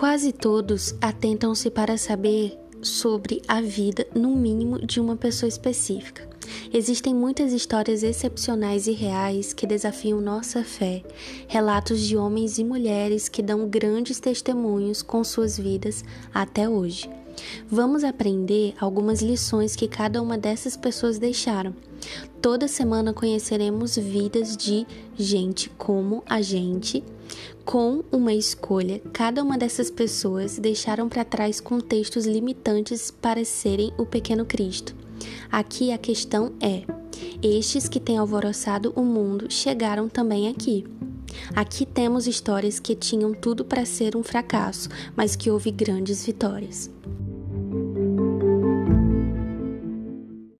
Quase todos atentam-se para saber sobre a vida, no mínimo, de uma pessoa específica. Existem muitas histórias excepcionais e reais que desafiam nossa fé, relatos de homens e mulheres que dão grandes testemunhos com suas vidas até hoje. Vamos aprender algumas lições que cada uma dessas pessoas deixaram. Toda semana conheceremos vidas de gente como a gente, com uma escolha. Cada uma dessas pessoas deixaram para trás contextos limitantes para serem o pequeno Cristo. Aqui a questão é: estes que têm alvoroçado o mundo chegaram também aqui. Aqui temos histórias que tinham tudo para ser um fracasso, mas que houve grandes vitórias.